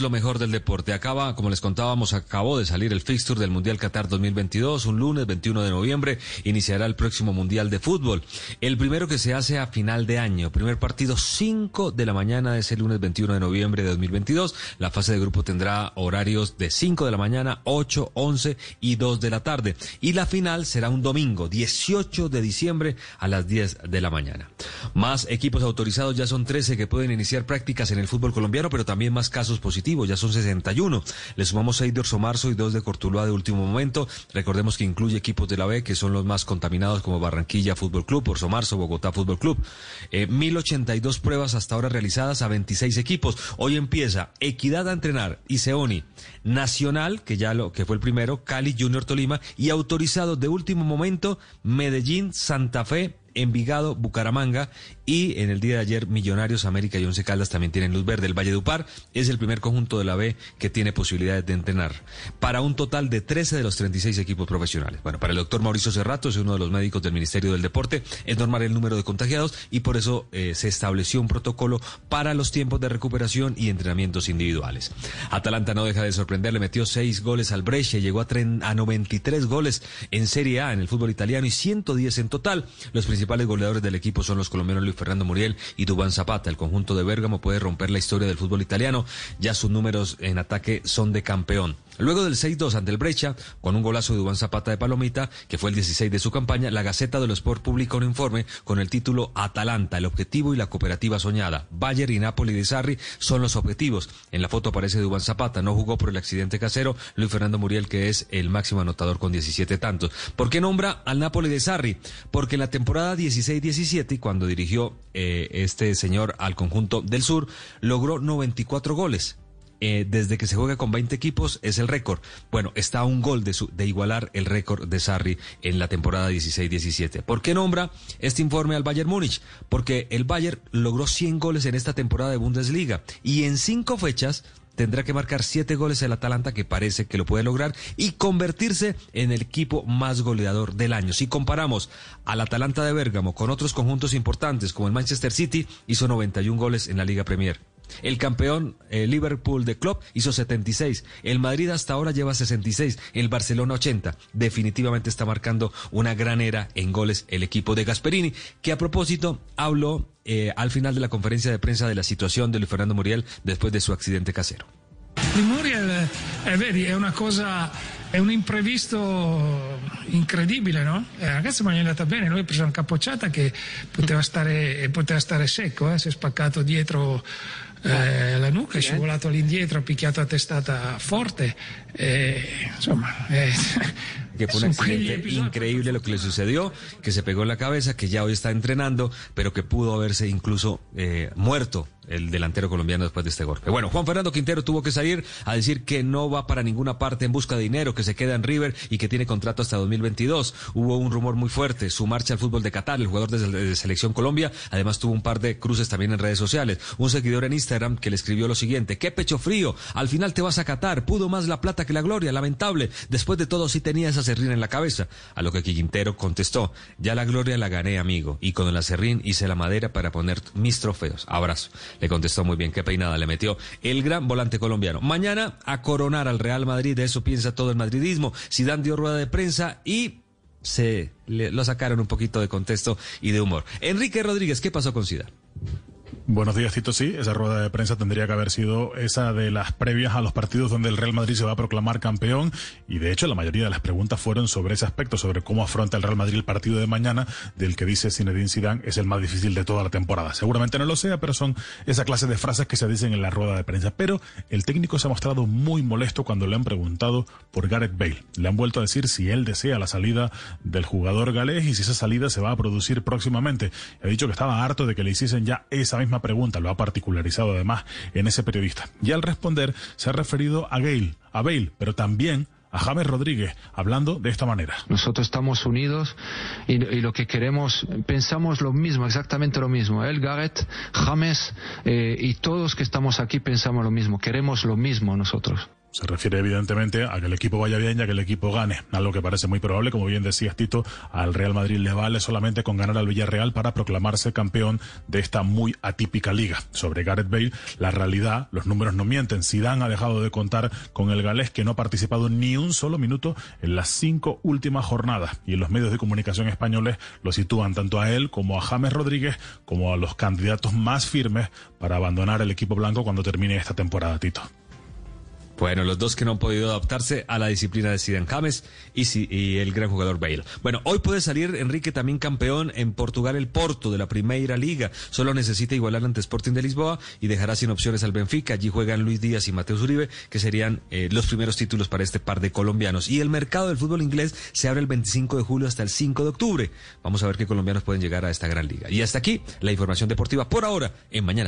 lo mejor del deporte. Acaba, como les contábamos, acabó de salir el fixture del Mundial Qatar 2022. Un lunes 21 de noviembre iniciará el próximo Mundial de Fútbol. El primero que se hace a final de año. Primer partido 5 de la mañana de ese lunes 21 de noviembre de 2022. La fase de grupo tendrá horarios de 5 de la mañana, 8, 11 y 2 de la tarde. Y la final será un domingo 18 de diciembre a las 10 de la mañana. Más equipos autorizados ya son 13 que pueden iniciar prácticas en el fútbol colombiano, pero también más casos positivos ya son 61. Le sumamos 6 de Orso Marzo y 2 de Cortuluá de último momento. Recordemos que incluye equipos de la B que son los más contaminados como Barranquilla Fútbol Club, Orso Marzo, Bogotá Fútbol Club. Eh, 1082 pruebas hasta ahora realizadas a 26 equipos. Hoy empieza Equidad a entrenar, Iseoni, Nacional, que ya lo que fue el primero, Cali Junior Tolima y autorizados de último momento Medellín, Santa Fe, Envigado, Bucaramanga y en el día de ayer Millonarios, América y Once Caldas también tienen luz verde. El Valle de Upar es el primer conjunto de la B que tiene posibilidades de entrenar para un total de 13 de los 36 equipos profesionales. Bueno, para el doctor Mauricio Cerrato, es uno de los médicos del Ministerio del Deporte, es normal el número de contagiados y por eso eh, se estableció un protocolo para los tiempos de recuperación y entrenamientos individuales. Atalanta no deja de sorprender, le metió seis goles al Brescia, llegó a, a 93 goles en Serie A en el fútbol italiano y 110 en total. Los principales goleadores del equipo son los colombianos Luis Fernando Muriel y Dubán Zapata. El conjunto de Bérgamo puede romper la historia del fútbol italiano. Ya sus números en ataque son de campeón. Luego del 6-2 ante el Brecha, con un golazo de Dubán Zapata de Palomita, que fue el 16 de su campaña, la Gaceta de los Sport publica un informe con el título Atalanta, el objetivo y la cooperativa soñada. Bayer y Napoli de Sarri son los objetivos. En la foto aparece Dubán Zapata, no jugó por el accidente casero, Luis Fernando Muriel, que es el máximo anotador con 17 tantos. ¿Por qué nombra al Napoli de Sarri? Porque en la temporada 16-17, cuando dirigió eh, este señor al conjunto del sur, logró 94 goles. Eh, desde que se juega con 20 equipos es el récord. Bueno, está a un gol de, de igualar el récord de Sarri en la temporada 16-17. ¿Por qué nombra este informe al Bayern Múnich? Porque el Bayern logró 100 goles en esta temporada de Bundesliga y en cinco fechas tendrá que marcar siete goles el Atalanta, que parece que lo puede lograr, y convertirse en el equipo más goleador del año. Si comparamos al Atalanta de Bérgamo con otros conjuntos importantes, como el Manchester City, hizo 91 goles en la Liga Premier. El campeón Liverpool de Club hizo 76. El Madrid hasta ahora lleva 66. El Barcelona 80. Definitivamente está marcando una gran era en goles el equipo de Gasperini, que a propósito habló eh, al final de la conferencia de prensa de la situación de Luis Fernando Muriel después de su accidente casero. Muriel, eh, vedi, è una cosa, è un imprevisto incredibile, no? Eh, ragazzi, ma gli è andata bene, noi abbiamo una capocciata che poteva stare, poteva stare secco, eh? si è spaccato dietro eh, la nuca, è scivolato all'indietro, ha picchiato a testata forte, eh, insomma... Eh, que fue un accidente increíble lo que le sucedió, que se pegó en la cabeza, que ya hoy está entrenando, pero que pudo haberse incluso eh, muerto el delantero colombiano después de este golpe. Bueno, Juan Fernando Quintero tuvo que salir a decir que no va para ninguna parte en busca de dinero, que se queda en River y que tiene contrato hasta 2022. Hubo un rumor muy fuerte, su marcha al fútbol de Qatar, el jugador de, Selección Colombia, además tuvo un par de cruces también en redes sociales. Un seguidor en Instagram que le escribió lo siguiente, qué pecho frío, al final te vas a Qatar, pudo más la plata que la gloria, lamentable, después de todo sí tenía esa serrín en la cabeza. A lo que Quintero contestó, ya la gloria la gané amigo, y con la serrín hice la madera para poner mis trofeos. Abrazo. Le contestó muy bien, qué peinada le metió el gran volante colombiano. Mañana a coronar al Real Madrid, de eso piensa todo el madridismo. Zidane dio rueda de prensa y se lo sacaron un poquito de contexto y de humor. Enrique Rodríguez, ¿qué pasó con Zidane? Buenos días, Tito. Sí, esa rueda de prensa tendría que haber sido esa de las previas a los partidos donde el Real Madrid se va a proclamar campeón. Y de hecho, la mayoría de las preguntas fueron sobre ese aspecto, sobre cómo afronta el Real Madrid el partido de mañana, del que dice Zinedine Zidane es el más difícil de toda la temporada. Seguramente no lo sea, pero son esa clase de frases que se dicen en la rueda de prensa. Pero el técnico se ha mostrado muy molesto cuando le han preguntado por Gareth Bale. Le han vuelto a decir si él desea la salida del jugador galés y si esa salida se va a producir próximamente. Ha dicho que estaba harto de que le hiciesen ya esa misma pregunta, lo ha particularizado además en ese periodista. Y al responder se ha referido a Gail, a Bale, pero también a James Rodríguez, hablando de esta manera. Nosotros estamos unidos y, lo que queremos, pensamos lo mismo, exactamente lo mismo. Él, Garrett, James eh, y todos que estamos aquí pensamos lo mismo, queremos lo mismo nosotros. Se refiere evidentemente a que el equipo vaya bien y a que el equipo gane, algo que parece muy probable, como bien decías Tito, al Real Madrid le vale solamente con ganar al Villarreal para proclamarse campeón de esta muy atípica liga. Sobre Gareth Bale, la realidad, los números no mienten. Zidane ha dejado de contar con el galés que no ha participado ni un solo minuto en las cinco últimas jornadas y en los medios de comunicación españoles lo sitúan tanto a él como a James Rodríguez como a los candidatos más firmes para abandonar el equipo blanco cuando termine esta temporada, Tito. Bueno, los dos que no han podido adaptarse a la disciplina de Zidane James y, el gran jugador Bale. Bueno, hoy puede salir Enrique también campeón en Portugal el Porto de la Primera Liga. Solo necesita igualar ante Sporting de Lisboa y dejará sin opciones al Benfica. Allí juegan Luis Díaz y Mateo Uribe, que serían eh, los primeros títulos para este par de colombianos. Y el mercado del fútbol inglés se abre el 25 de julio hasta el 5 de octubre. Vamos a ver qué colombianos pueden llegar a esta gran liga. Y hasta aquí la información deportiva por ahora en Mañana.